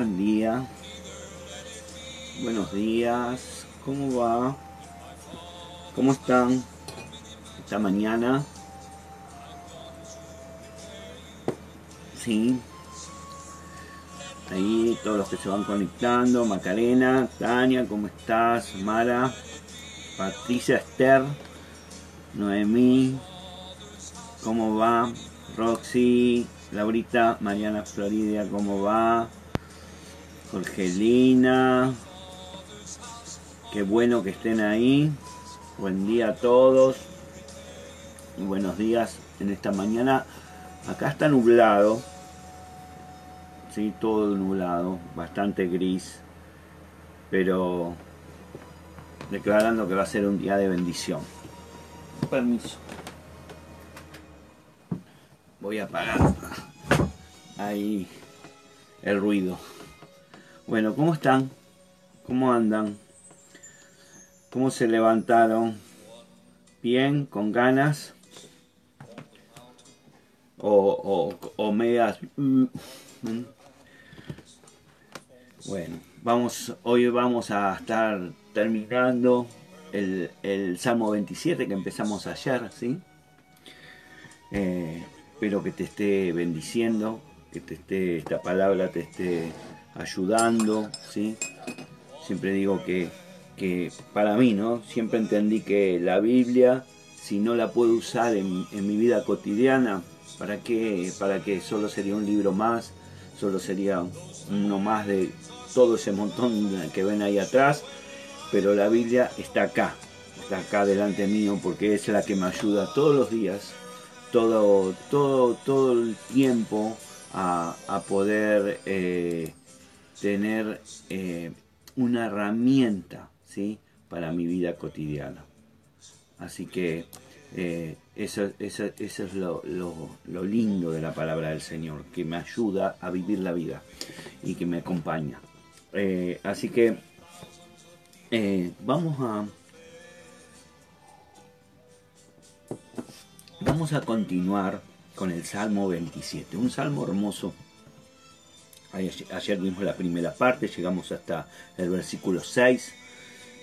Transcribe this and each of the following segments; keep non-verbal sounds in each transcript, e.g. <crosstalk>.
Buen día. Buenos días. ¿Cómo va? ¿Cómo están? Esta mañana. Sí. Ahí todos los que se van conectando. Macarena, Tania, ¿cómo estás? Mara, Patricia Esther, Noemí, ¿cómo va? Roxy, Laurita, Mariana Florida, ¿cómo va? Jorgelina, qué bueno que estén ahí. Buen día a todos y buenos días en esta mañana. Acá está nublado, sí, todo nublado, bastante gris, pero declarando que va a ser un día de bendición. Permiso voy a apagar ahí el ruido. Bueno, ¿cómo están? ¿Cómo andan? ¿Cómo se levantaron? ¿Bien? ¿Con ganas? ¿O, o, medias? Bueno, vamos, hoy vamos a estar terminando el, el Salmo 27 que empezamos ayer, ¿sí? Eh, Espero que te esté bendiciendo, que te esté, esta palabra te esté ayudando, ¿sí? Siempre digo que, que para mí, ¿no? Siempre entendí que la Biblia, si no la puedo usar en, mi vida cotidiana, ¿para qué? ¿Para qué? Solo sería un libro más, solo sería uno más de todo ese montón que ven ahí atrás, pero la Biblia está acá, está acá delante mío porque es la que me ayuda todos los días todo, todo, todo el tiempo a, poder eh, tener eh, una herramienta ¿sí? para mi vida cotidiana. Así que eh, eso, es lo, lindo de la palabra del Señor, que me ayuda a vivir la vida y que me acompaña. así que vamos a Vamos a continuar con el Salmo 27, un salmo hermoso. Ayer vimos la primera parte, llegamos hasta el versículo 6.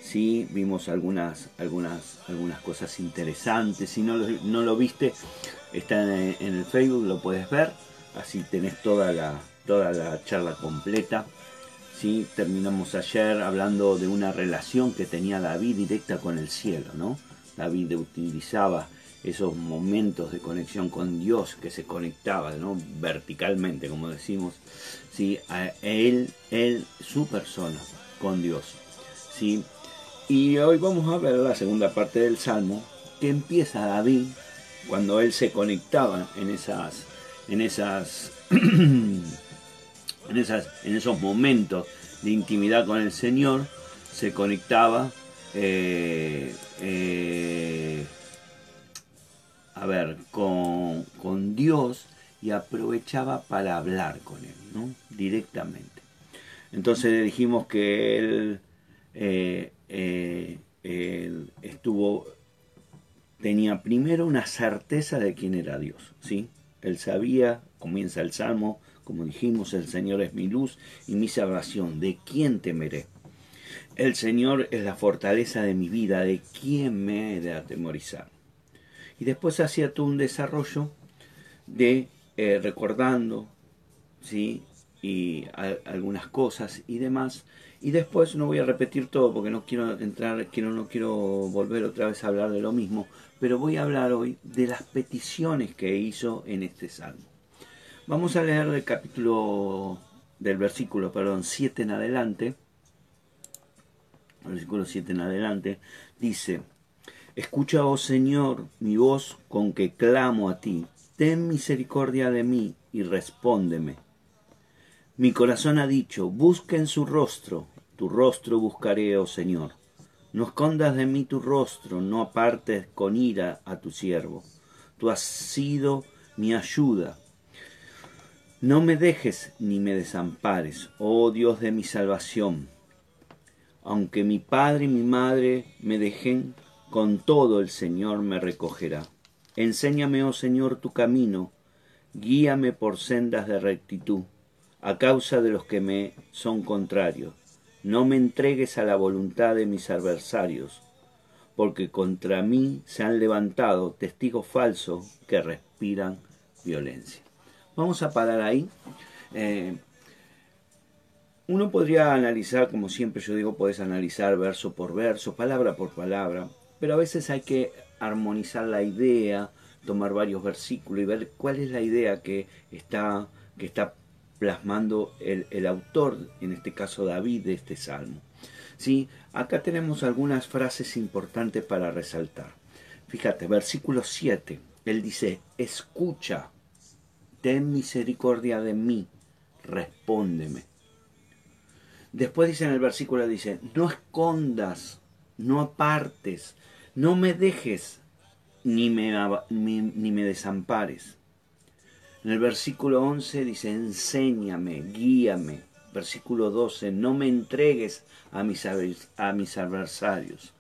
Sí, vimos algunas, algunas, algunas cosas interesantes. Si no lo, no lo viste, está en, el Facebook, lo puedes ver. Así tenés toda la, toda la charla completa. ¿sí? Terminamos ayer hablando de una relación que tenía David directa con el cielo. ¿no? David utilizaba esos momentos de conexión con Dios que se conectaba ¿no? verticalmente, como decimos, ¿sí? a él, él, su persona con Dios. ¿sí? Y hoy vamos a ver la segunda parte del Salmo, que empieza David cuando él se conectaba en esas, en esas, <clears throat> en esas, en esos momentos de intimidad con el Señor, se conectaba eh, eh, a ver, con, Dios y aprovechaba para hablar con Él, ¿no? Directamente. Entonces dijimos que él, eh, eh, él, estuvo, tenía primero una certeza de quién era Dios, ¿sí? Él sabía, comienza el Salmo, como dijimos, el Señor es mi luz y mi salvación, ¿de quién temeré? El Señor es la fortaleza de mi vida, ¿de quién me he de atemorizar? Y después hacía todo un desarrollo de eh, recordando, ¿sí? Y algunas cosas y demás. Y después no voy a repetir todo porque no quiero entrar, quiero, no quiero volver otra vez a hablar de lo mismo, pero voy a hablar hoy de las peticiones que hizo en este salmo. Vamos a leer el capítulo del versículo, perdón, 7 en adelante. Versículo 7 en adelante dice, Escucha, oh Señor, mi voz con que clamo a ti. Ten misericordia de mí y respóndeme. Mi corazón ha dicho, busquen su rostro, tu rostro buscaré, oh Señor. No escondas de mí tu rostro, no apartes con ira a tu siervo. Tú has sido mi ayuda. No me dejes ni me desampares, oh Dios de mi salvación. Aunque mi padre y mi madre me dejen, con todo el Señor me recogerá. Enséñame, oh Señor, tu camino, guíame por sendas de rectitud, a causa de los que me son contrarios. No me entregues a la voluntad de mis adversarios, porque contra mí se han levantado testigos falsos que respiran violencia. Vamos a parar ahí. Eh, uno podría analizar, como siempre yo digo, puedes analizar verso por verso, palabra por palabra, pero a veces hay que armonizar la idea, tomar varios versículos y ver cuál es la idea que está, que está plasmando el, autor, en este caso David, de este salmo. ¿Sí? Acá tenemos algunas frases importantes para resaltar. Fíjate, versículo 7, él dice, escucha, ten misericordia de mí, respóndeme. Después dice en el versículo, dice, no escondas, no apartes, no me dejes, ni me, ni me desampares. En el versículo 11 dice, enséñame, guíame. Versículo 12, no me entregues a mis, a mis adversarios.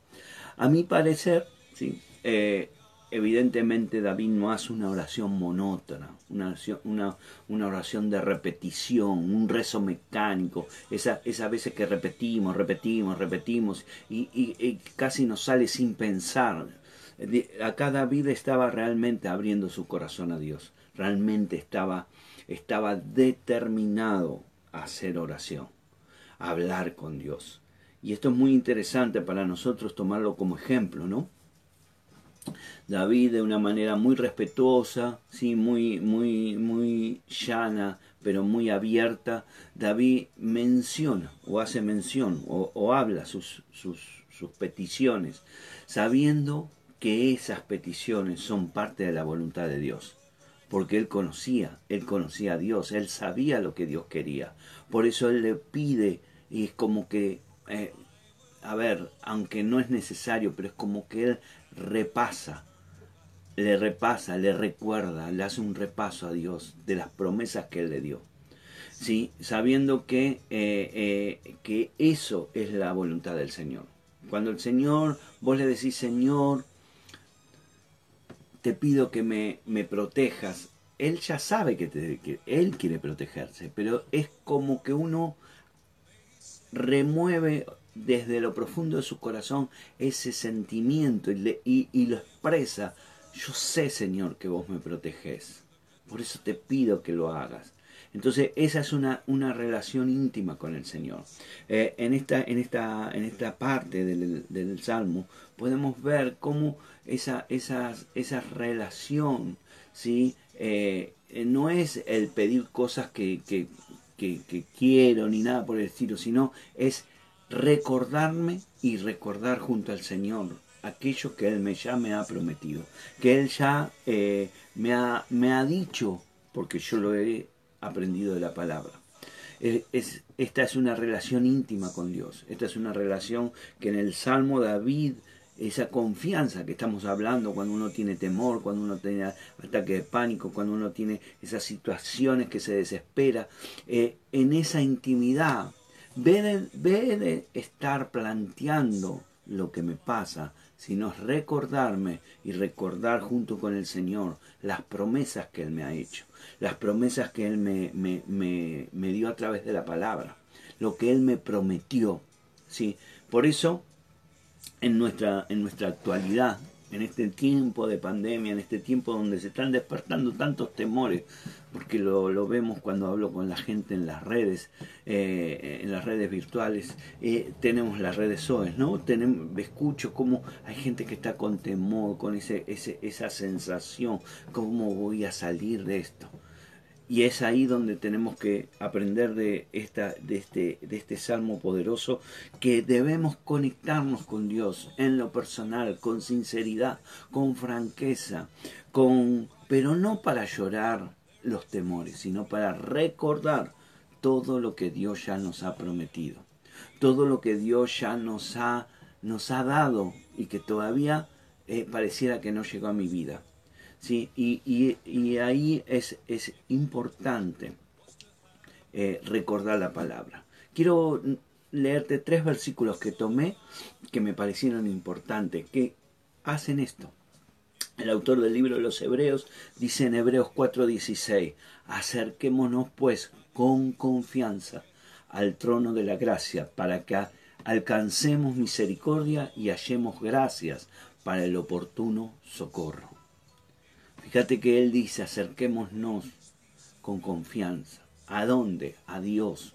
A mi parecer, ¿sí? Eh, evidentemente David no hace una oración monótona, una oración, una, oración de repetición, un rezo mecánico, esa, esas veces que repetimos, repetimos, repetimos y, y casi nos sale sin pensar. Acá David estaba realmente abriendo su corazón a Dios realmente estaba, estaba determinado a hacer oración, a hablar con Dios. Y esto es muy interesante para nosotros tomarlo como ejemplo, ¿no? David de una manera muy respetuosa, sí, muy, muy, muy llana, pero muy abierta, David menciona o hace mención o, habla sus, sus, sus peticiones, sabiendo que esas peticiones son parte de la voluntad de Dios porque él conocía, él conocía a Dios, él sabía lo que Dios quería. Por eso él le pide y es como que, eh, a ver, aunque no es necesario, pero es como que él repasa, le repasa, le recuerda, le hace un repaso a Dios de las promesas que él le dio. ¿Sí? Sabiendo que, eh, eh, que eso es la voluntad del Señor. Cuando el Señor, vos le decís, Señor, te pido que me, me protejas. Él ya sabe que, que él quiere protegerse, pero es como que uno remueve desde lo profundo de su corazón ese sentimiento y, y, lo expresa. Yo sé, Señor, que vos me proteges. Por eso te pido que lo hagas. Entonces, esa es una, una relación íntima con el Señor. Eh, en, esta, en, esta, en esta parte del, del Salmo podemos ver cómo esa, esa relación, ¿sí? Eh, no es el pedir cosas que, que, quiero ni nada por el estilo, sino es recordarme y recordar junto al Señor aquello que Él me, ya me ha prometido, que Él ya eh, me, ha, me ha dicho, porque yo lo he aprendido de la palabra. Es, esta es una relación íntima con Dios, esta es una relación que en el Salmo David esa confianza que estamos hablando cuando uno tiene temor, cuando uno tiene ataque de pánico, cuando uno tiene esas situaciones que se desespera, eh, en esa intimidad, ve de, estar planteando lo que me pasa, sino recordarme y recordar junto con el Señor las promesas que Él me ha hecho, las promesas que Él me, me, me, me dio a través de la palabra, lo que Él me prometió. ¿sí? Por eso en nuestra, en nuestra actualidad, en este tiempo de pandemia, en este tiempo donde se están despertando tantos temores, porque lo, lo vemos cuando hablo con la gente en las redes, eh, en las redes virtuales, eh, tenemos las redes SOES, ¿no? Tenemos, escucho cómo hay gente que está con temor, con ese, ese, esa sensación, ¿cómo voy a salir de esto? Y es ahí donde tenemos que aprender de, esta, de, este, de este salmo poderoso que debemos conectarnos con Dios en lo personal, con sinceridad, con franqueza, con, pero no para llorar los temores, sino para recordar todo lo que Dios ya nos ha prometido, todo lo que Dios ya nos ha, nos ha dado y que todavía eh, pareciera que no llegó a mi vida. ¿Sí? Y, ahí es, es importante eh, recordar la palabra. Quiero leerte tres versículos que tomé que me parecieron importantes, que hacen esto. El autor del libro de los Hebreos dice en Hebreos 4:16, acerquémonos pues con confianza al trono de la gracia para que alcancemos misericordia y hallemos gracias para el oportuno socorro. Fíjate que él dice, acerquémonos con confianza. ¿A dónde? A Dios.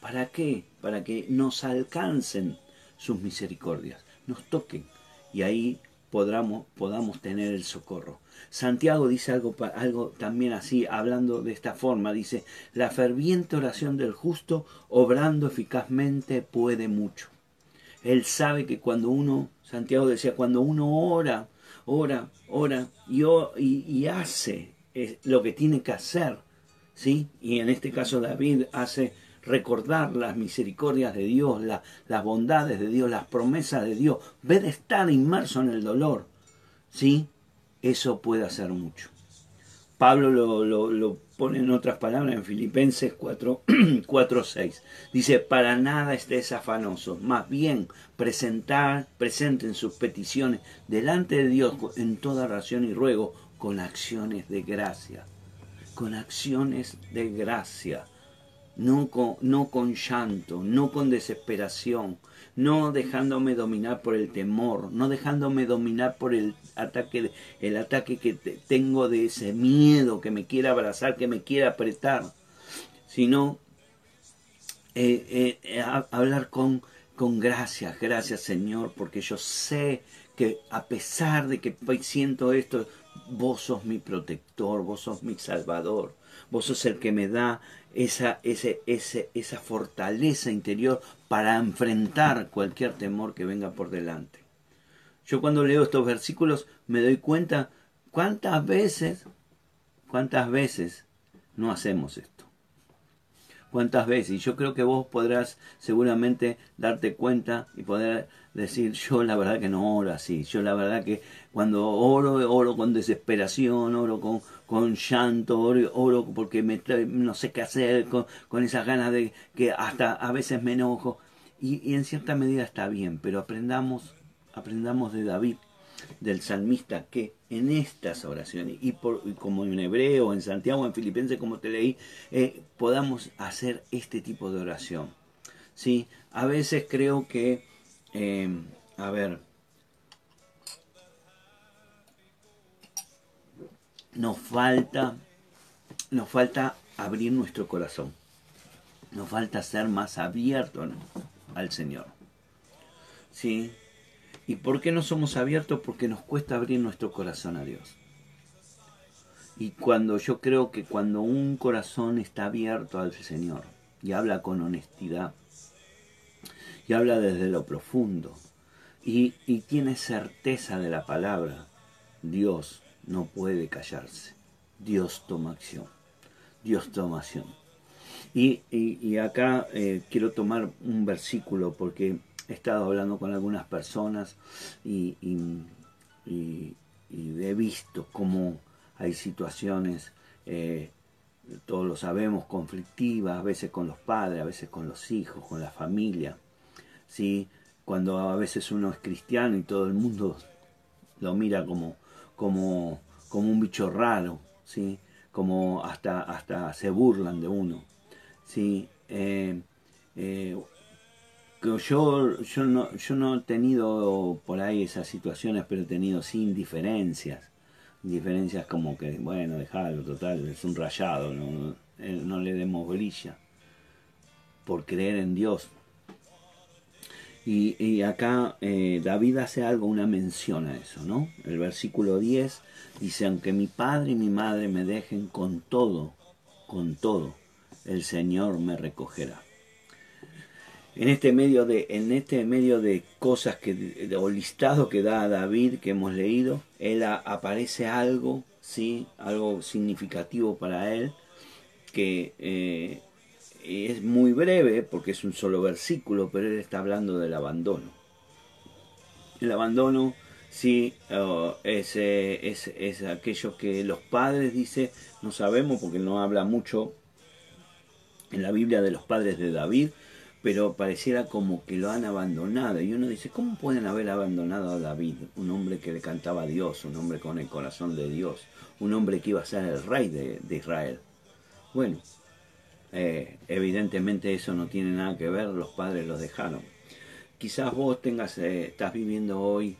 ¿Para qué? Para que nos alcancen sus misericordias, nos toquen y ahí podamos, podamos tener el socorro. Santiago dice algo, algo también así, hablando de esta forma, dice, la ferviente oración del justo, obrando eficazmente, puede mucho. Él sabe que cuando uno, Santiago decía, cuando uno ora, ora, ora y, y, hace lo que tiene que hacer, ¿sí? Y en este caso David hace recordar las misericordias de Dios, las bondades de Dios, las promesas de Dios, ver estar inmerso en el dolor, ¿sí? Eso puede hacer mucho. Pablo lo, lo, pone en otras palabras en Filipenses 4, 4, 6. Dice, para nada estés afanoso, más bien presentar, presenten sus peticiones delante de Dios en toda oración y ruego con acciones de gracia. Con acciones de gracia no con, no con llanto, no con desesperación, no dejándome dominar por el temor, no dejándome dominar por el ataque, el ataque que tengo de ese miedo que me quiere abrazar, que me quiere apretar, sino eh, eh, hablar con, con gracias, gracias Señor, porque yo sé que a pesar de que siento esto, vos sos mi protector, vos sos mi salvador, vos sos el que me da esa, ese, ese, esa fortaleza interior para enfrentar cualquier temor que venga por delante. Yo cuando leo estos versículos me doy cuenta cuántas veces, cuántas veces no hacemos esto. Cuántas veces. Y yo creo que vos podrás seguramente darte cuenta y poder decir, yo la verdad que no oro así. Yo la verdad que cuando oro, oro con desesperación, oro con, con llanto, oro, porque me, no sé qué hacer, con, esas ganas de que hasta a veces me enojo. Y, en cierta medida está bien, pero aprendamos, aprendamos de David, del salmista, que en estas oraciones, y, por, como en hebreo, en Santiago, en Filipenses, como te leí, eh, podamos hacer este tipo de oración. ¿sí? A veces creo que, eh, a ver, nos falta, nos falta abrir nuestro corazón. Nos falta ser más abiertos al Señor. ¿Sí? ¿Y por qué no somos abiertos? Porque nos cuesta abrir nuestro corazón a Dios. Y cuando yo creo que cuando un corazón está abierto al Señor y habla con honestidad y habla desde lo profundo y, y tiene certeza de la palabra, Dios no puede callarse. Dios toma acción. Dios toma acción. Y, acá eh, quiero tomar un versículo porque he estado hablando con algunas personas y, he visto cómo hay situaciones, eh, todos lo sabemos, conflictivas, a veces con los padres, a veces con los hijos, con la familia. ¿sí? Cuando a veces uno es cristiano y todo el mundo lo mira como como, como un bicho raro, ¿sí? como hasta, hasta se burlan de uno. ¿sí? Eh, eh, yo, yo, no, yo no he tenido por ahí esas situaciones, pero he tenido sin diferencias. Diferencias como que, bueno, dejalo, total, es un rayado, no, no le demos brilla. Por creer en Dios, y, acá eh, David hace algo, una mención a eso, ¿no? El versículo 10 dice, aunque mi padre y mi madre me dejen con todo, con todo, el Señor me recogerá. En este medio de, en este medio de cosas que, o listado que da David que hemos leído, él aparece algo, sí, algo significativo para él, que eh, es muy breve porque es un solo versículo, pero él está hablando del abandono. El abandono sí oh, es, es, aquello que los padres dice, no sabemos porque no habla mucho en la Biblia de los padres de David, pero pareciera como que lo han abandonado. Y uno dice, ¿cómo pueden haber abandonado a David? Un hombre que le cantaba a Dios, un hombre con el corazón de Dios, un hombre que iba a ser el rey de, Israel. Bueno, eh, evidentemente eso no tiene nada que ver, los padres los dejaron. Quizás vos tengas, eh, estás viviendo hoy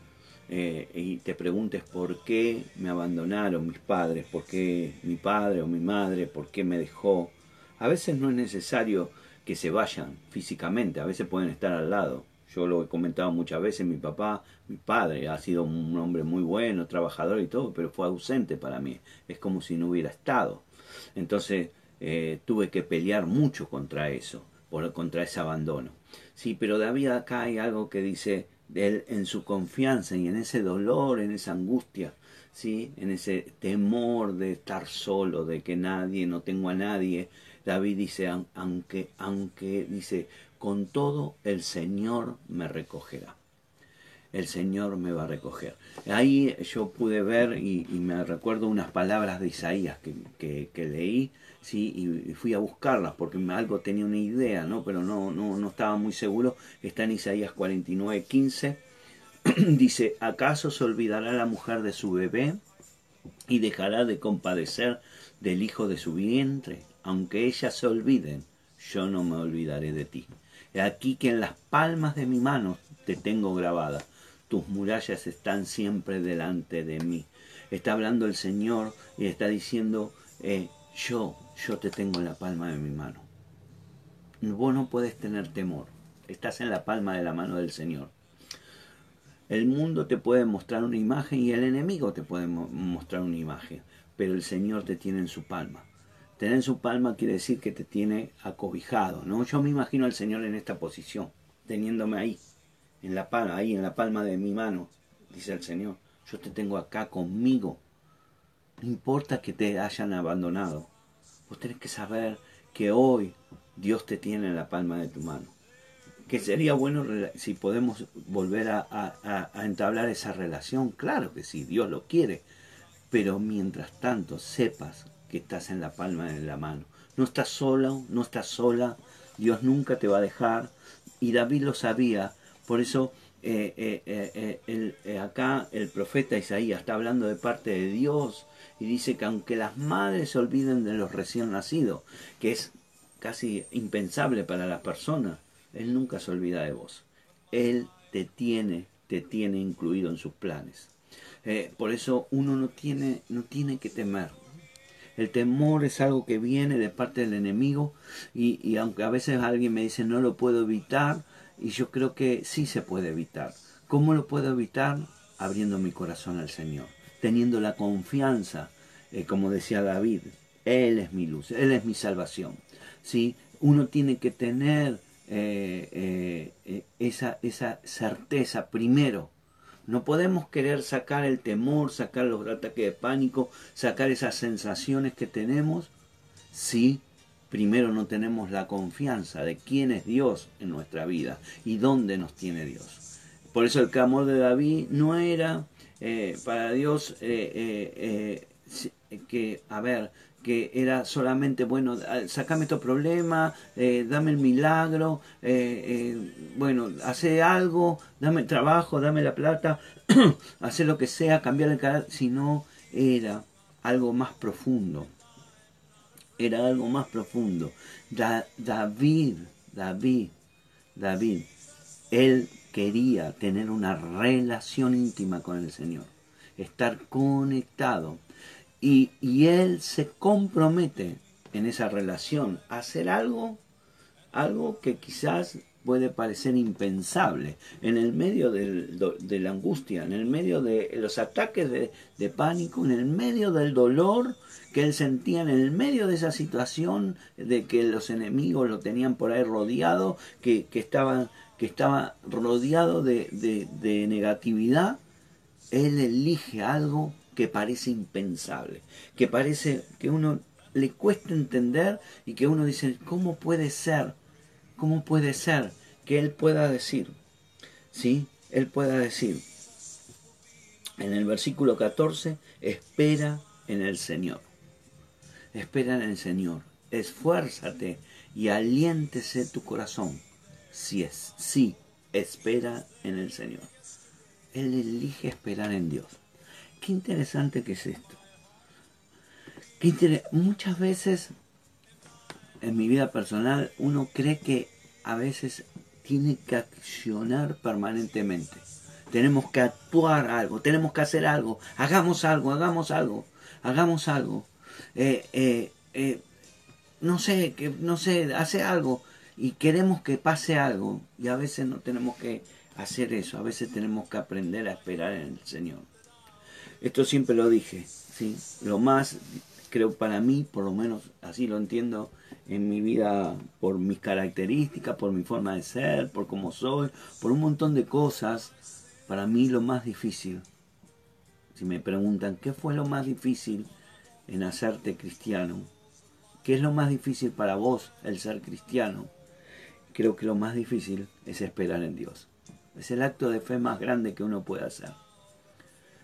eh, y te preguntes por qué me abandonaron mis padres, por qué mi padre o mi madre, por qué me dejó. A veces no es necesario que se vayan físicamente, a veces pueden estar al lado. Yo lo he comentado muchas veces, mi papá, mi padre, ha sido un hombre muy bueno, trabajador y todo, pero fue ausente para mí. Es como si no hubiera estado. Entonces eh, tuve que pelear mucho contra eso, por, contra ese abandono. Sí, pero David acá hay algo que dice, él en su confianza y en ese dolor, en esa angustia, ¿sí? en ese temor de estar solo, de que nadie, no tengo a nadie. David dice, aunque, aunque, dice, con todo el Señor me recogerá. El Señor me va a recoger. Ahí yo pude ver y, me recuerdo unas palabras de Isaías que, que leí ¿sí? y fui a buscarlas porque algo tenía una idea, ¿no? pero no, no, no estaba muy seguro. Está en Isaías 49, 15. <clears throat> Dice, ¿acaso se olvidará la mujer de su bebé y dejará de compadecer del hijo de su vientre? Aunque ellas se olviden, yo no me olvidaré de ti. He aquí que en las palmas de mi mano te tengo grabada. Tus murallas están siempre delante de mí. Está hablando el Señor y está diciendo, eh, yo yo te tengo en la palma de mi mano. Vos no puedes tener temor, estás en la palma de la mano del Señor. El mundo te puede mostrar una imagen y el enemigo te puede mostrar una imagen, pero el Señor te tiene en su palma. Tener en su palma quiere decir que te tiene acobijado, ¿no? Yo me imagino al Señor en esta posición, teniéndome ahí, en la palma, ahí en la palma de mi mano, dice el Señor. Yo te tengo acá conmigo. No importa que te hayan abandonado, Vos tenés que saber que hoy Dios te tiene en la palma de tu mano. Que sería bueno si podemos volver a, entablar esa relación. Claro que sí, Dios lo quiere. Pero mientras tanto, sepas que estás en la palma de la mano. No estás solo, no estás sola. Dios nunca te va a dejar. Y David lo sabía. Por eso eh, eh, eh, acá el profeta Isaías está hablando de parte de Dios y dice que aunque las madres se olviden de los recién nacidos, que es casi impensable para la persona, Él nunca se olvida de vos. Él te tiene, te tiene incluido en sus planes. Por eso uno no tiene, no tiene que temer. El temor es algo que viene de parte del enemigo y aunque a veces alguien me dice no lo puedo evitar, y yo creo que sí se puede evitar. ¿Cómo lo puedo evitar? Abriendo mi corazón al Señor teniendo la confianza, eh, como decía David, Él es mi luz, Él es mi salvación. ¿sí? Uno tiene que tener eh, eh, esa, esa certeza primero. No podemos querer sacar el temor, sacar los ataques de pánico, sacar esas sensaciones que tenemos si primero no tenemos la confianza de quién es Dios en nuestra vida y dónde nos tiene Dios. Por eso el clamor de David no era eh, para Dios eh, eh, que, a ver, que era solamente, bueno, sacame estos problemas, dame el milagro, bueno, hace algo, dame el trabajo, dame la plata, <clears throat> hace lo que sea, cambiar el carácter, sino era algo más profundo. Era algo más profundo. David, David, David, él quería tener una relación íntima con el Señor, estar conectado. Y, Él se compromete en esa relación a hacer algo, algo que quizás puede parecer impensable en el medio de la angustia, en el medio de los ataques de, pánico, en el medio del dolor que él sentía, en el medio de esa situación de que los enemigos lo tenían por ahí rodeado, que, que estaban que estaba rodeado de, negatividad, él elige algo que parece impensable, que parece que uno le cuesta entender y que uno dice, ¿cómo puede ser? ¿Cómo puede ser que él pueda decir? ¿Sí? Él pueda decir en el versículo 14, espera en el Señor. Espera en el Señor. Esfuérzate y aliéntese tu corazón si es, sí, espera en el Señor. Él elige esperar en Dios. Qué interesante que es esto. Qué Muchas veces en mi vida personal uno cree que a veces tiene que accionar permanentemente. Tenemos que actuar algo, tenemos que hacer algo, hagamos algo, hagamos algo, hagamos algo. Eh, eh, eh, no sé, que, no sé, hace algo y queremos que pase algo y a veces no tenemos que hacer eso, a veces tenemos que aprender a esperar en el Señor. Esto siempre lo dije, ¿sí? Lo más, creo para mí, por lo menos así lo entiendo en mi vida, por mis características, por mi forma de ser, por cómo soy, por un montón de cosas, para mí lo más difícil, si me preguntan, ¿qué fue lo más difícil en hacerte cristiano? ¿Qué es lo más difícil para vos el ser cristiano? Creo que lo más difícil es esperar en Dios. Es el acto de fe más grande que uno puede hacer.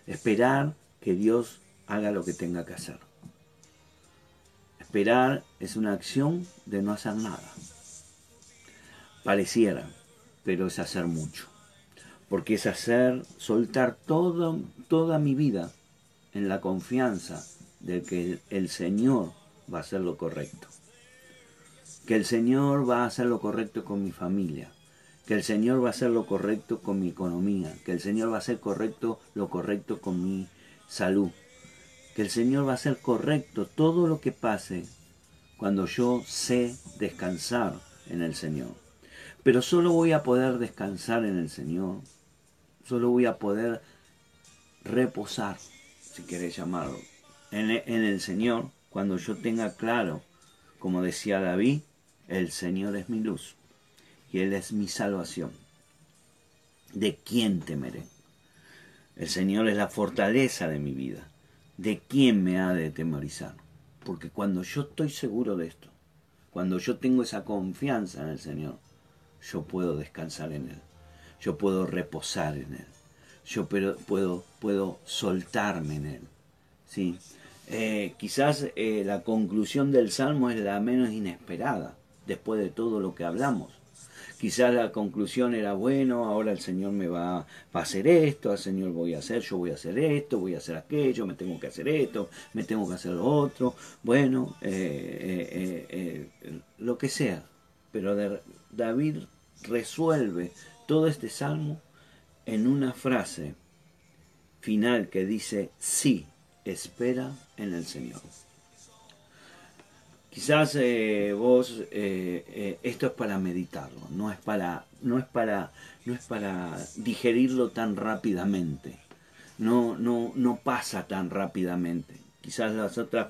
Esperar que Dios haga lo que tenga que hacer. Esperar es una acción de no hacer nada. Pareciera, pero es hacer mucho. Porque es hacer, soltar toda mi vida en la confianza de que el Señor va a hacer lo correcto. Que el Señor va a hacer lo correcto con mi familia. Que el Señor va a hacer lo correcto con mi economía. Que el Señor va a hacer correcto lo correcto con mi salud. Que el Señor va a hacer correcto todo lo que pase cuando yo sé descansar en el Señor. Pero solo voy a poder descansar en el Señor. Solo voy a poder reposar, si queréis llamarlo, en el Señor cuando yo tenga claro, como decía David, el Señor es mi luz y Él es mi salvación. ¿De quién temeré? El Señor es la fortaleza de mi vida. ¿De quién me ha de temorizar? Porque cuando yo estoy seguro de esto, cuando yo tengo esa confianza en el Señor, yo puedo descansar en Él. Yo puedo reposar en Él. Yo puedo, puedo soltarme en Él. ¿sí? Eh, quizás eh, la conclusión del Salmo es la menos inesperada, después de todo lo que hablamos. Quizás la conclusión era, bueno, ahora el Señor me va, a hacer esto, el Señor voy a hacer, yo voy a hacer esto, voy a hacer aquello, me tengo que hacer esto, me tengo que hacer lo otro, bueno, eh, lo que sea. Pero David resuelve todo este salmo en una frase final que dice, sí, espera en el Señor. Quizás eh, vos eh, eh, esto es para meditarlo, no es para, no es para, no es para digerirlo tan rápidamente. No, no, no pasa tan rápidamente. Quizás las otras,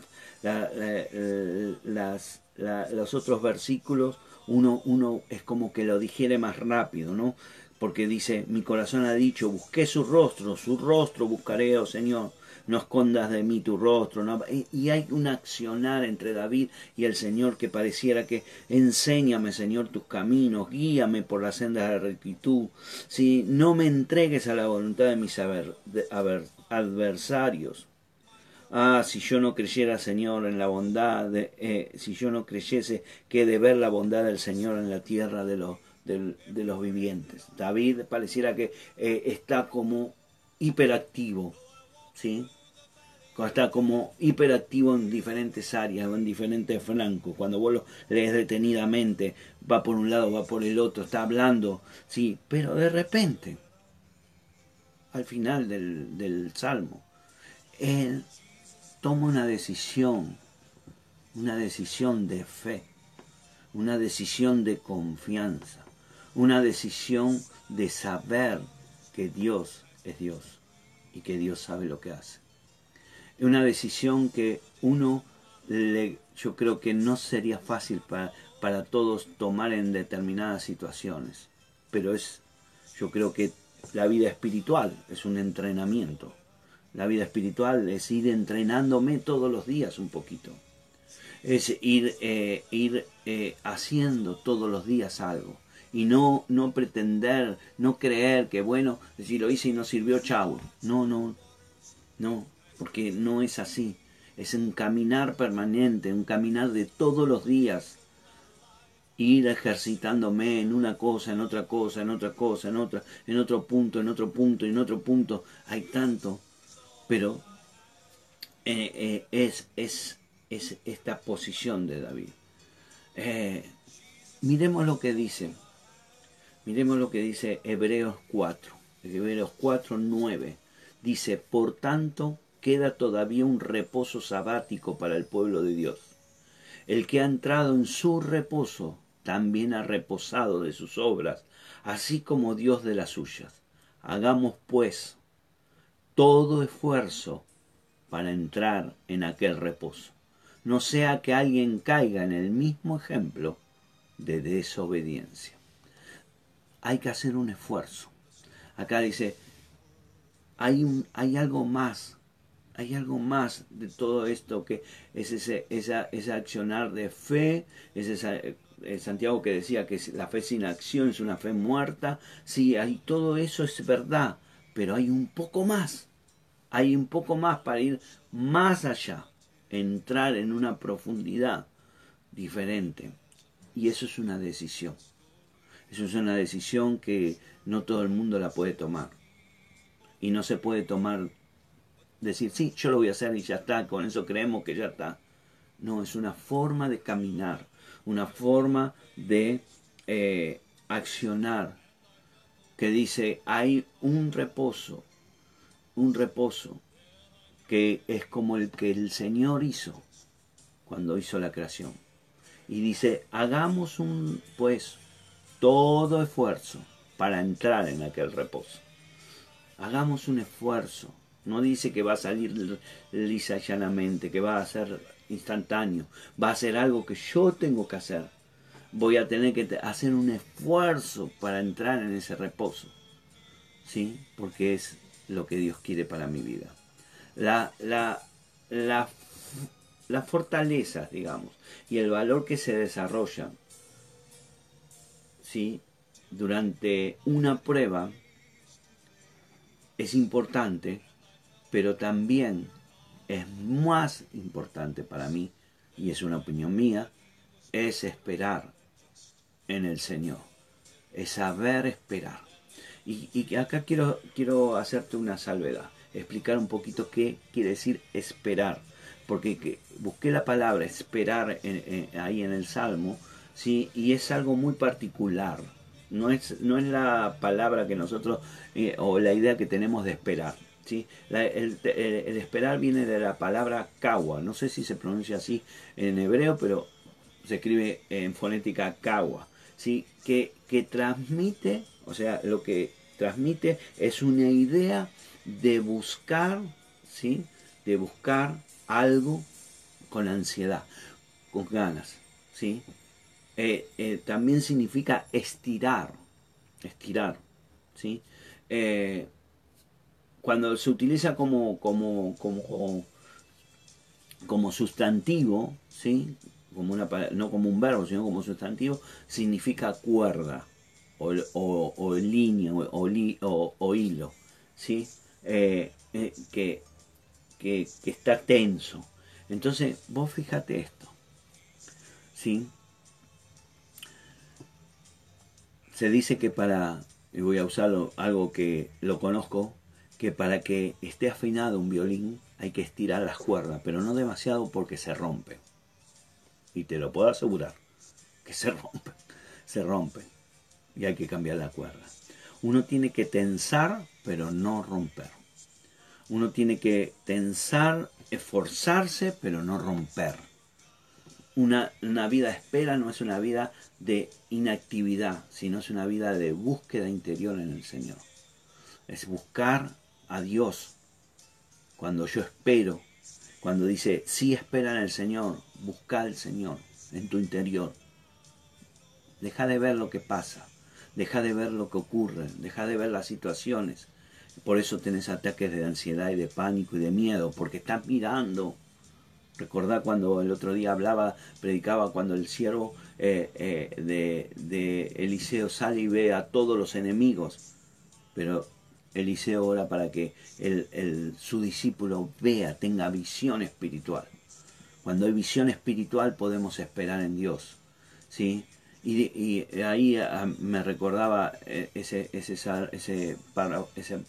las, los otros versículos uno, uno es como que lo digiere más rápido, ¿no? Porque dice, mi corazón ha dicho, busqué su rostro, su rostro buscaré, oh Señor no escondas de mí tu rostro. ¿no? Y hay un accionar entre David y el Señor que pareciera que enséñame, Señor, tus caminos, guíame por la senda de rectitud. Si no me entregues a la voluntad de mis adversarios. Ah, si yo no creyera, Señor, en la bondad, de, eh, si yo no creyese que de ver la bondad del Señor en la tierra de los, de, los vivientes. David pareciera que eh, está como hiperactivo, ¿sí? Está como hiperactivo en diferentes áreas, en diferentes flancos. Cuando vos lo lees detenidamente, va por un lado, va por el otro, está hablando, sí, pero de repente, al final del, del salmo, él toma una decisión, una decisión de fe, una decisión de confianza, una decisión de saber que Dios es Dios y que Dios sabe lo que hace una decisión que uno, le, yo creo que no sería fácil para, para todos tomar en determinadas situaciones, pero es, yo creo que la vida espiritual es un entrenamiento. La vida espiritual es ir entrenándome todos los días un poquito. Es ir, eh, ir eh, haciendo todos los días algo. Y no, no pretender, no creer que, bueno, si lo hice y no sirvió, chau. No, no, no porque no es así. Es un caminar permanente, un caminar de todos los días ir ejercitándome en una cosa, en otra cosa, en otra cosa, en otra, en otro punto, en otro punto, en otro punto. Hay tanto, pero eh, eh, es, es, es, esta posición de David. Eh, miremos lo que dice. Miremos lo que dice Hebreos 4. Hebreos 4, 9. Dice, por tanto, queda todavía un reposo sabático para el pueblo de Dios. El que ha entrado en su reposo también ha reposado de sus obras, así como Dios de las suyas. Hagamos, pues, todo esfuerzo para entrar en aquel reposo. No sea que alguien caiga en el mismo ejemplo de desobediencia. Hay que hacer un esfuerzo. Acá dice, hay, hay algo más, hay algo más de todo esto que es ese, esa, ese accionar de fe, es esa, eh, Santiago que decía que la fe sin acción es una fe muerta, sí, hay, todo eso es verdad, pero hay un poco más, hay un poco más para ir más allá, entrar en una profundidad diferente. Y eso es una decisión. Eso es una decisión que no todo el mundo la puede tomar. Y no se puede tomar, decir, sí, yo lo voy a hacer y ya está, con eso creemos que ya está. No, es una forma de caminar, una forma de eh, accionar, que dice, hay un reposo, un reposo que es como el que el Señor hizo cuando hizo la creación. Y dice, hagamos un, pues, todo esfuerzo para entrar en aquel reposo. Hagamos un esfuerzo. No dice que va a salir lisa llanamente, que va a ser instantáneo. Va a ser algo que yo tengo que hacer. Voy a tener que hacer un esfuerzo para entrar en ese reposo. ¿Sí? Porque es lo que Dios quiere para mi vida. La, la, la, las fortalezas, digamos, y el valor que se desarrolla ¿sí? durante una prueba es importante, pero también es más importante para mí, y es una opinión mía, es esperar en el Señor, es saber esperar. Y, y acá quiero, quiero hacerte una salvedad, explicar un poquito qué quiere decir esperar, porque busqué la palabra esperar ahí en el Salmo, ¿sí? y es algo muy particular. No es, no es la palabra que nosotros, eh, o la idea que tenemos de esperar. ¿Sí? el, esperar viene de la palabra kawa, no sé si se pronuncia así en hebreo, pero se escribe en fonética kawa, ¿sí? que, que transmite, o sea, lo que transmite es una idea de buscar, ¿sí? de buscar algo con ansiedad, con ganas. ¿sí? Eh, eh, también significa estirar, estirar, ¿sí? Eh, cuando se utiliza como, como, como, como sustantivo, ¿sí? Como una, no como un verbo, sino como sustantivo, significa cuerda, o, o, línea, o, o, hilo, ¿sí? que, que, que está tenso. Entonces, vos fíjate esto, ¿sí? se dice que para, y voy a usar algo que lo conozco, que para que esté afinado un violín hay que estirar las cuerdas, pero no demasiado porque se rompe. Y te lo puedo asegurar, que se <laughs> rompen, se rompen. Y hay que cambiar la cuerda. Uno tiene que tensar, pero no romper. Uno tiene que tensar, esforzarse, pero no romper. Una, una vida espera no es una vida de inactividad, sino es una vida de búsqueda interior en el Señor. Es buscar a Dios. Cuando yo espero, cuando dice, sí espera en el Señor, busca al Señor en tu interior. Deja de ver lo que pasa, deja de ver lo que ocurre, deja de ver las situaciones. Por eso tenés ataques de ansiedad y de pánico y de miedo, porque estás mirando Recordá cuando el otro día hablaba, predicaba cuando el siervo eh, eh, de, de, Eliseo sale y ve a todos los enemigos. Pero Eliseo ora para que el, su discípulo vea, tenga visión espiritual. Cuando hay visión espiritual podemos esperar en Dios. ¿sí? Y, ahí ah, me recordaba eh, ese, ese, ese, ese,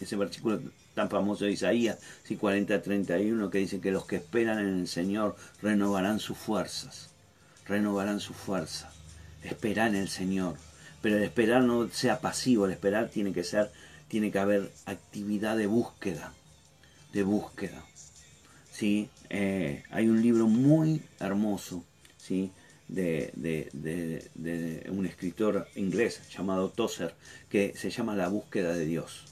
ese versículo tan famoso de Isaías, 40-31, que dice que los que esperan en el Señor renovarán sus fuerzas, renovarán su fuerza. Esperar en el Señor. Pero el esperar no sea pasivo, el esperar tiene que ser, tiene que haber actividad de búsqueda, de búsqueda. ¿sí? Eh, hay un libro muy hermoso, ¿sí? De, de, un escritor inglés llamado Tozer, que se llama La búsqueda de Dios.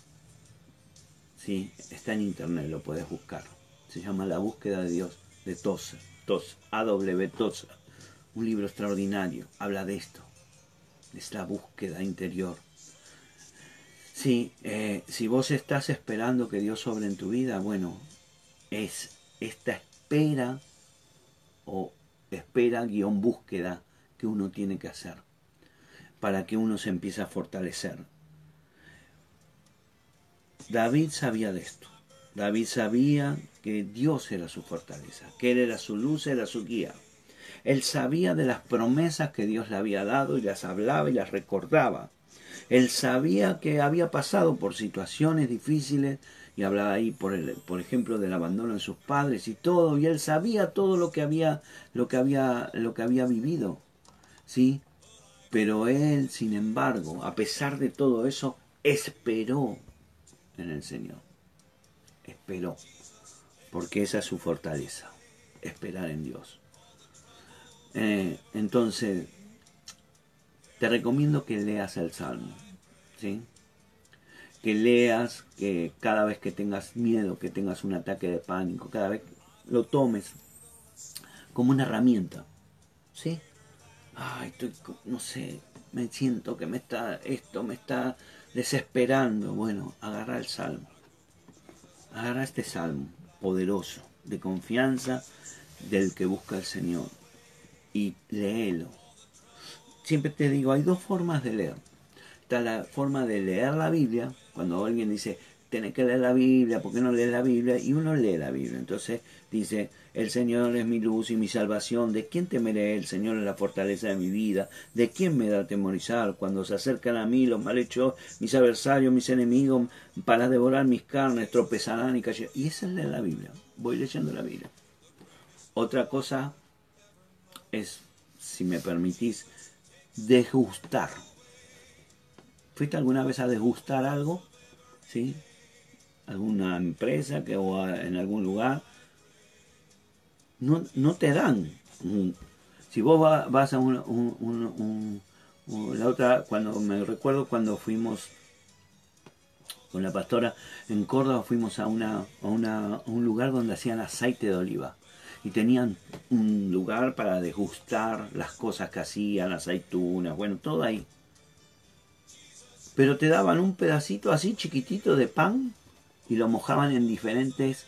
¿Sí? Está en internet, lo puedes buscar. Se llama La búsqueda de Dios de Tozer. Tozer, A.W. Tozer. Un libro extraordinario. Habla de esto. Es la búsqueda interior. Sí, eh, si vos estás esperando que Dios sobre en tu vida, bueno, es esta espera o espera guion búsqueda que uno tiene que hacer para que uno se empiece a fortalecer. David sabía de esto. David sabía que Dios era su fortaleza, que Él era su luz, era su guía. Él sabía de las promesas que Dios le había dado y las hablaba y las recordaba. Él sabía que había pasado por situaciones difíciles y hablaba ahí por el, por ejemplo del abandono de sus padres y todo y él sabía todo lo que había lo que había lo que había vivido sí pero él sin embargo a pesar de todo eso esperó en el Señor. Esperó porque esa es su fortaleza esperar en Dios. Eh, entonces te recomiendo que leas el Salmo sí que leas, que cada vez que tengas miedo, que tengas un ataque de pánico, cada vez lo tomes como una herramienta. ¿Sí? Ay, estoy, no sé, me siento que me está, esto me está desesperando. Bueno, agarra el salmo. Agarra este salmo poderoso, de confianza del que busca el Señor. Y léelo. Siempre te digo, hay dos formas de leer. Está la forma de leer la Biblia, cuando alguien dice, tienes que leer la Biblia, ¿por qué no lees la Biblia? Y uno lee la Biblia. Entonces dice, el Señor es mi luz y mi salvación. ¿De quién temeré? El Señor es la fortaleza de mi vida. ¿De quién me da temorizar? Cuando se acercan a mí los malhechos, mis adversarios, mis enemigos, para devorar mis carnes, tropezarán y callarán. Y esa es la Biblia. Voy leyendo la Biblia. Otra cosa es, si me permitís, desgustar. ¿Fuiste alguna vez a desgustar algo? ¿Sí? ¿Alguna empresa que, o en algún lugar? No, no te dan. Si vos vas a un, la otra, cuando me recuerdo cuando fuimos con la pastora en Córdoba, fuimos a, una, a, una, a un lugar donde hacían aceite de oliva y tenían un lugar para degustar las cosas que hacían, aceitunas, bueno, todo ahí pero te daban un pedacito así chiquitito de pan y lo mojaban en diferentes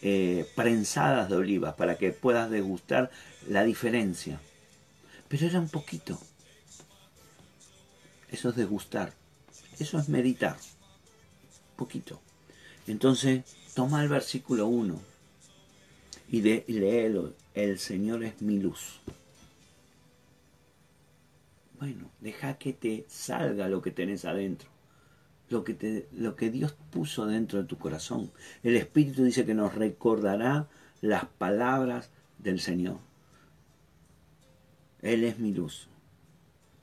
eh, prensadas de olivas para que puedas degustar la diferencia. Pero era un poquito. Eso es degustar. Eso es meditar. Poquito. Entonces, toma el versículo 1 y, de, léelo. El Señor es mi luz. Bueno, deja que te salga lo que tenés adentro, lo que, te, lo que Dios puso dentro de tu corazón. El Espíritu dice que nos recordará las palabras del Señor. Él es mi luz.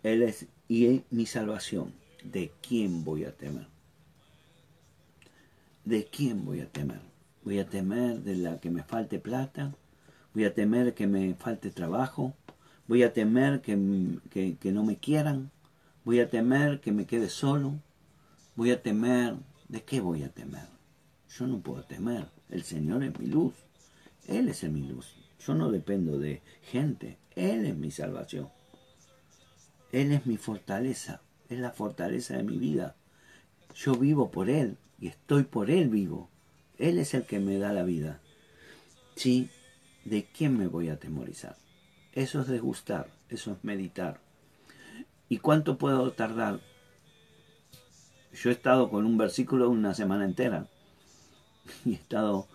Él es y es mi salvación. ¿De quién voy a temer? ¿De quién voy a temer? Voy a temer de la que me falte plata, voy a temer que me falte trabajo, Voy a temer que, no me quieran. Voy a temer que me quede solo. Voy a temer... ¿De qué voy a temer? Yo no puedo temer. El Señor es mi luz. Él es mi luz. Yo no dependo de gente. Él es mi salvación. Él es mi fortaleza. Es la fortaleza de mi vida. Yo vivo por Él y estoy por Él vivo. Él es el que me da la vida. Sí, ¿de quién me voy a temorizar? Eso es degustar, eso es meditar. ¿Y cuánto puedo tardar? Yo he estado con un versículo una semana entera. <laughs> Y he estado,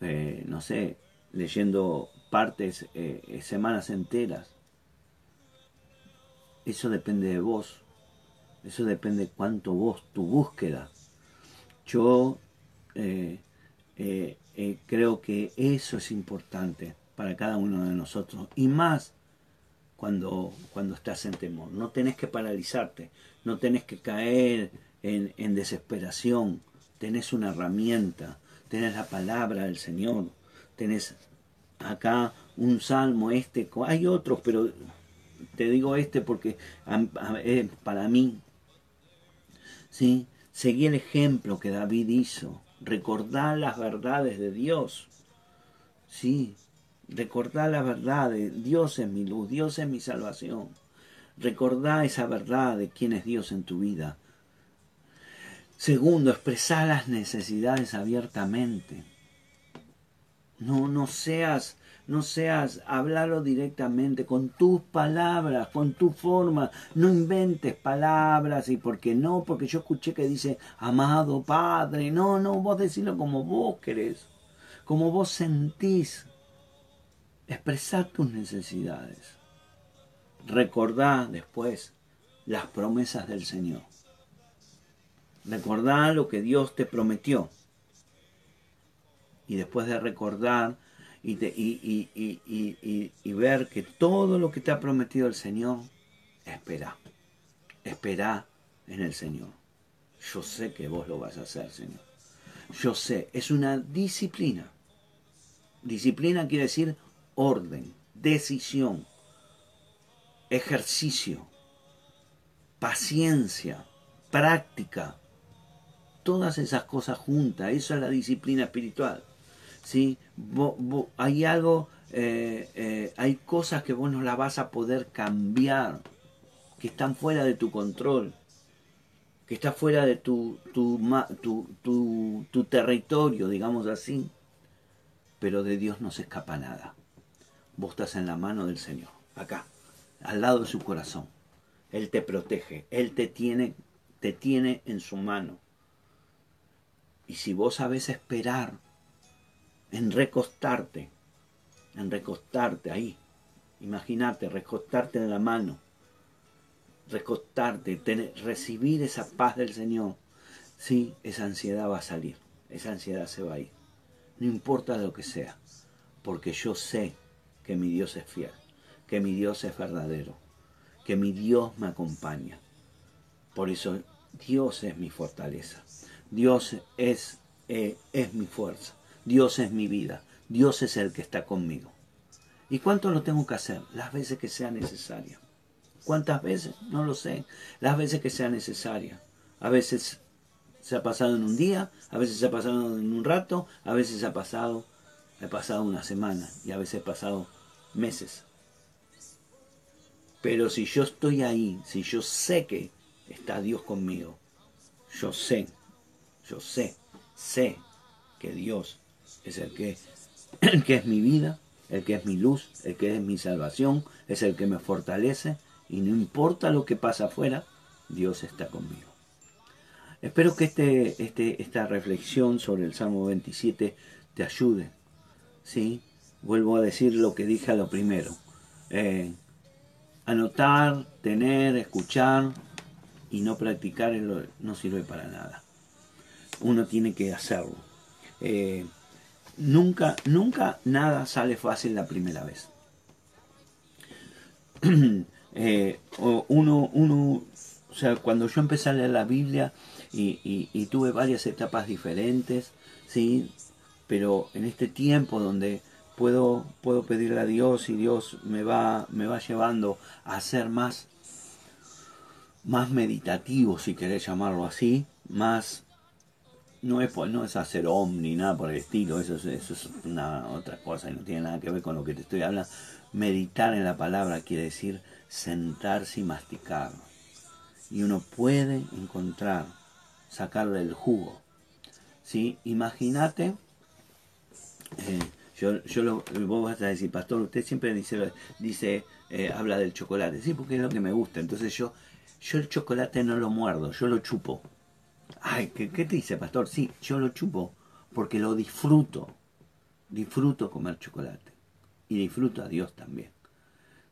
eh, no sé, leyendo partes, eh, semanas enteras. eso depende de vos. Eso depende de cuánto vos, tu búsqueda. Yo eh, eh, eh, creo que eso es importante para cada uno de nosotros. Y más cuando, cuando estás en temor. No tenés que paralizarte, no tenés que caer en, en desesperación. Tenés una herramienta, tenés la palabra del Señor, tenés acá un salmo, este, hay otros, pero te digo este porque para mí, ¿sí? seguí el ejemplo que David hizo, recordar las verdades de Dios, ¿sí? recordar la verdad de Dios es mi luz, Dios es mi salvación, recordar esa verdad de quién es Dios en tu vida. Segundo, expresar las necesidades abiertamente. No, no seas, no seas, hablarlo directamente con tus palabras, con tu forma. No inventes palabras y porque no, porque yo escuché que dice amado Padre. No, no, vos decirlo como vos querés, como vos sentís. Expresar tus necesidades. Recordá después las promesas del Señor. Recordá lo que Dios te prometió y después de recordar y, y, ver que todo lo que te ha prometido el Señor, espera, espera en el Señor. Yo sé que vos lo vas a hacer, Señor. Yo sé, es una disciplina. Disciplina quiere decir orden, decisión, ejercicio, paciencia, práctica. Todas esas cosas juntas, eso es la disciplina espiritual. Hay algo, eh, eh, hay cosas que vos no las vas a poder cambiar, que están fuera de tu control, que está fuera de tu, tu, tu, tu territorio, digamos así. Pero de Dios no se escapa nada. Vos estás en la mano del Señor, acá, al lado de su corazón. Él te protege, Él te tiene, te tiene en su mano. Y si vos sabés esperar en recostarte, en recostarte ahí. Imagínate, recostarte en la mano, recostarte, recibir esa paz del Señor. Sí, esa ansiedad va a salir, esa ansiedad se va a ir. No importa lo que sea, porque yo sé que mi Dios es fiel, que mi Dios es verdadero, que mi Dios me acompaña. Por eso Dios es mi fortaleza, Dios es, eh, es mi fuerza. Dios es mi vida, Dios es el que está conmigo. ¿Y cuánto lo tengo que hacer? Las veces que sea necesaria. ¿Cuántas veces? No lo sé. Las veces que sea necesaria. A veces se ha pasado en un día, a veces se ha pasado en un rato, a veces se ha pasado, he pasado una semana y a veces he pasado meses. Pero si yo estoy ahí, si yo sé que está Dios conmigo, yo sé, yo sé, sé que Dios es el que, que es mi vida, el que es mi luz, el que es mi salvación, es el que me fortalece y no importa lo que pasa afuera, Dios está conmigo. Espero que este, este, esta reflexión sobre el Salmo 27 te ayude. ¿sí? Vuelvo a decir lo que dije a lo primero. Eh, anotar, tener, escuchar y no practicar no sirve para nada. Uno tiene que hacerlo. Eh, nunca, nunca nada sale fácil la primera vez. <clears throat> Eh, uno, uno, o sea, cuando yo empecé a leer la Biblia y, tuve varias etapas diferentes, ¿sí? Pero en este tiempo donde puedo, puedo pedirle a Dios y Dios me va, me va llevando a ser más, más meditativo, si querés llamarlo así, más no es, no es hacer om ni nada por el estilo, eso es, eso es una otra cosa y no tiene nada que ver con lo que te estoy hablando. Meditar en la palabra quiere decir sentarse y masticar. Y uno puede encontrar, sacarle el jugo. ¿Sí? Imagínate, eh, yo, yo lo, vos vas a decir, pastor, usted siempre dice, dice eh, habla del chocolate, sí, porque es lo que me gusta. Entonces yo, yo el chocolate no lo muerdo, yo lo chupo. Ay, ¿qué, te dice, pastor? Sí, yo lo chupo porque lo disfruto. Disfruto comer chocolate. Y disfruto a Dios también.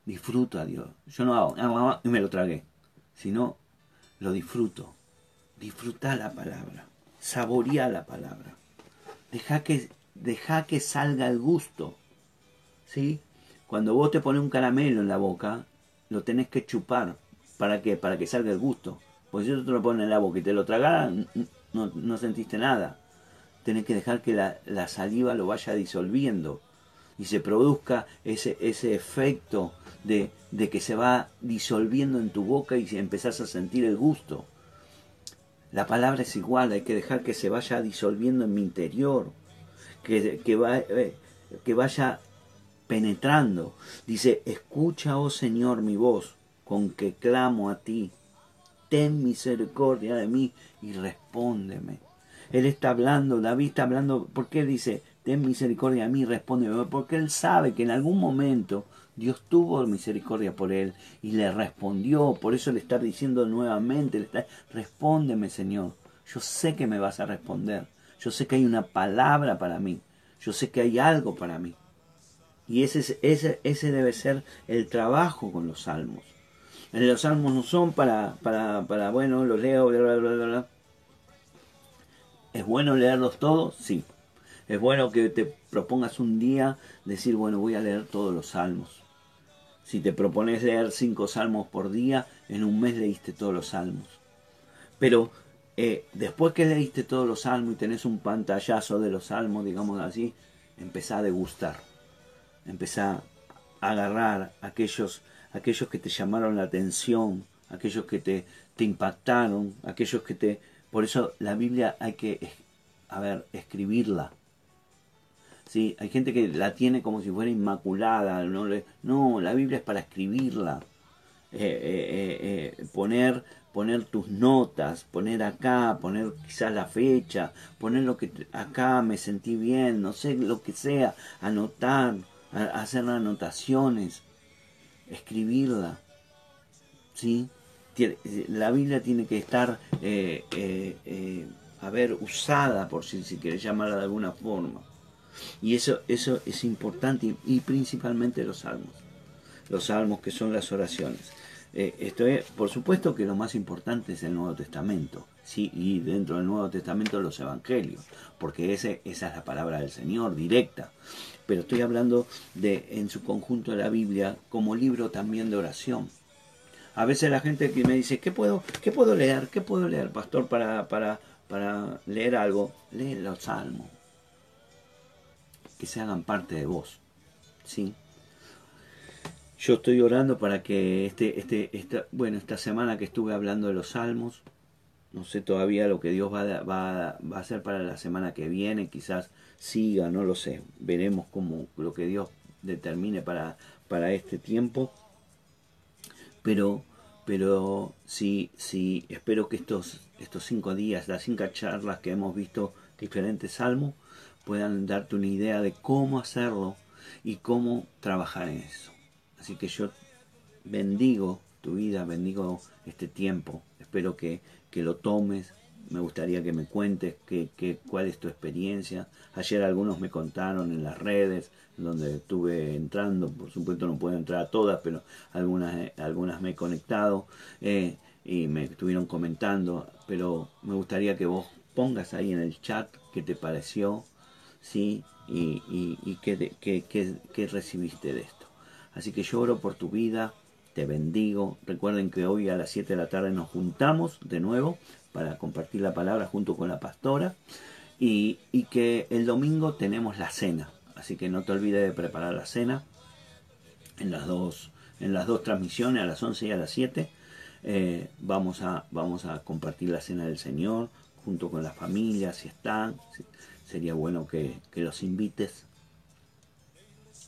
disfruto a Dios. Yo no hago, ah, y me lo tragué, sino lo disfruto. Disfruta la palabra, saborea la palabra. Deja que, deja que salga el gusto. ¿Sí? Cuando vos te pones un caramelo en la boca, lo tenés que chupar. ¿Para qué? Para que salga el gusto. Porque si te lo pones en la boca y te lo tragas, no, no sentiste nada. Tenés que dejar que la, la, saliva lo vaya disolviendo y se produzca ese, ese efecto de, de, que se va disolviendo en tu boca y empezás a sentir el gusto. La palabra es igual, hay que dejar que se vaya disolviendo en mi interior, que, que, va, eh, que vaya penetrando. Dice, escucha, oh Señor, mi voz, con que clamo a ti. Ten misericordia de mí y respóndeme. Él está hablando, David está hablando, ¿por qué dice, ten misericordia de mí y respóndeme? Porque él sabe que en algún momento Dios tuvo misericordia por él y le respondió. Por eso le está diciendo nuevamente, le está, respóndeme Señor. Yo sé que me vas a responder. Yo sé que hay una palabra para mí. Yo sé que hay algo para mí. Y ese, ese, ese debe ser el trabajo con los salmos. Los salmos no son para, para, para bueno, los leo, bla, bla, bla, bla. ¿Es bueno leerlos todos? Sí. Es bueno que te propongas un día decir, bueno, voy a leer todos los salmos. Si te propones leer cinco salmos por día, en un mes leíste todos los salmos. Pero eh, después que leíste todos los salmos y tenés un pantallazo de los salmos, digamos así, empezá a degustar empezá a agarrar aquellos, aquellos que te llamaron la atención, aquellos que te, te impactaron, aquellos que te... Por eso la Biblia hay que, a ver, escribirla. ¿Sí? Hay gente que la tiene como si fuera inmaculada. No, la Biblia es para escribirla. Eh, eh, eh, poner, poner tus notas, poner acá, poner quizás la fecha, poner lo que acá me sentí bien, no sé, lo que sea, anotar hacer anotaciones, escribirla. ¿sí? La Biblia tiene que estar, eh, eh, eh, a ver, usada, por si, si quieres llamarla de alguna forma. Y eso, eso es importante y, principalmente los salmos. Los salmos que son las oraciones. esto es, por supuesto que lo más importante es el Nuevo Testamento. ¿sí? Y dentro del Nuevo Testamento los Evangelios. Porque ese, esa es la palabra del Señor, directa pero estoy hablando de en su conjunto de la Biblia como libro también de oración. A veces la gente que me dice, ¿qué puedo, qué puedo leer? ¿Qué puedo leer, pastor, para, para, para leer algo? Lee los salmos. Que se hagan parte de vos. ¿Sí? Yo estoy orando para que este, este, esta, bueno, esta semana que estuve hablando de los salmos, no sé todavía lo que Dios va, va, va a hacer para la semana que viene, quizás siga, no lo sé. Veremos cómo lo que Dios determine para, para este tiempo. Pero, pero sí, sí, espero que estos, estos cinco días, las cinco charlas que hemos visto diferentes salmos, puedan darte una idea de cómo hacerlo y cómo trabajar en eso. Así que yo bendigo tu vida, bendigo este tiempo. Espero que, que lo tomes, me gustaría que me cuentes qué, qué, cuál es tu experiencia. Ayer algunos me contaron en las redes donde estuve entrando, por supuesto no puedo entrar a todas, pero algunas, eh, algunas me he conectado eh, y me estuvieron comentando, pero me gustaría que vos pongas ahí en el chat qué te pareció, ¿sí? Y, y, y qué, qué, qué recibiste de esto. Así que lloro por tu vida, te bendigo. Recuerden que hoy a las 7 de la tarde nos juntamos de nuevo para compartir la palabra junto con la pastora. Y, que el domingo tenemos la cena. Así que no te olvides de preparar la cena en las dos, en las dos transmisiones, a las 11 y a las 7. Eh, vamos, a, vamos a compartir la cena del Señor junto con la familia, si están. Sería bueno que, los invites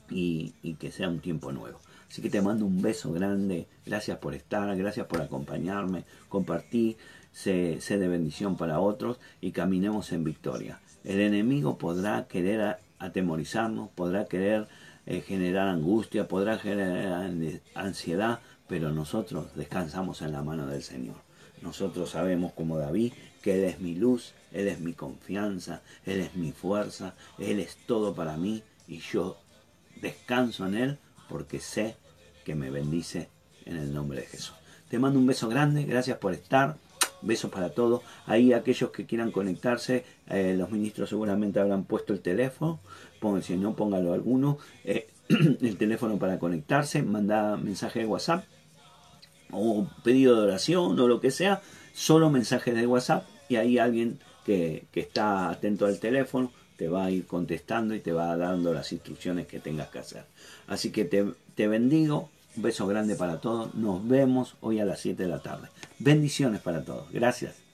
y que sea un tiempo nuevo. Así que te mando un beso grande. Gracias por estar, gracias por acompañarme, compartir sé, de bendición para otros y caminemos en victoria. El enemigo podrá querer atemorizarnos, podrá querer eh, generar angustia, podrá generar ansiedad, pero nosotros descansamos en la mano del Señor. Nosotros sabemos como David que Él es mi luz, Él es mi confianza, Él es mi fuerza, Él es todo para mí y yo descanso en Él porque sé que me bendice en el nombre de Jesús. Te mando un beso grande, gracias por estar. Besos para todos. Ahí aquellos que quieran conectarse, eh, los ministros seguramente habrán puesto el teléfono. Pongan, si no, póngalo alguno. Eh, <clears throat> el teléfono para conectarse. Manda mensaje de WhatsApp. O pedido de oración o lo que sea. Solo mensajes de WhatsApp. Y ahí alguien que, que está atento al teléfono te va a ir contestando y te va dando las instrucciones que tengas que hacer. Así que te, te bendigo. Un beso grande para todos. Nos vemos hoy a las 7 de la tarde. Bendiciones para todos. Gracias.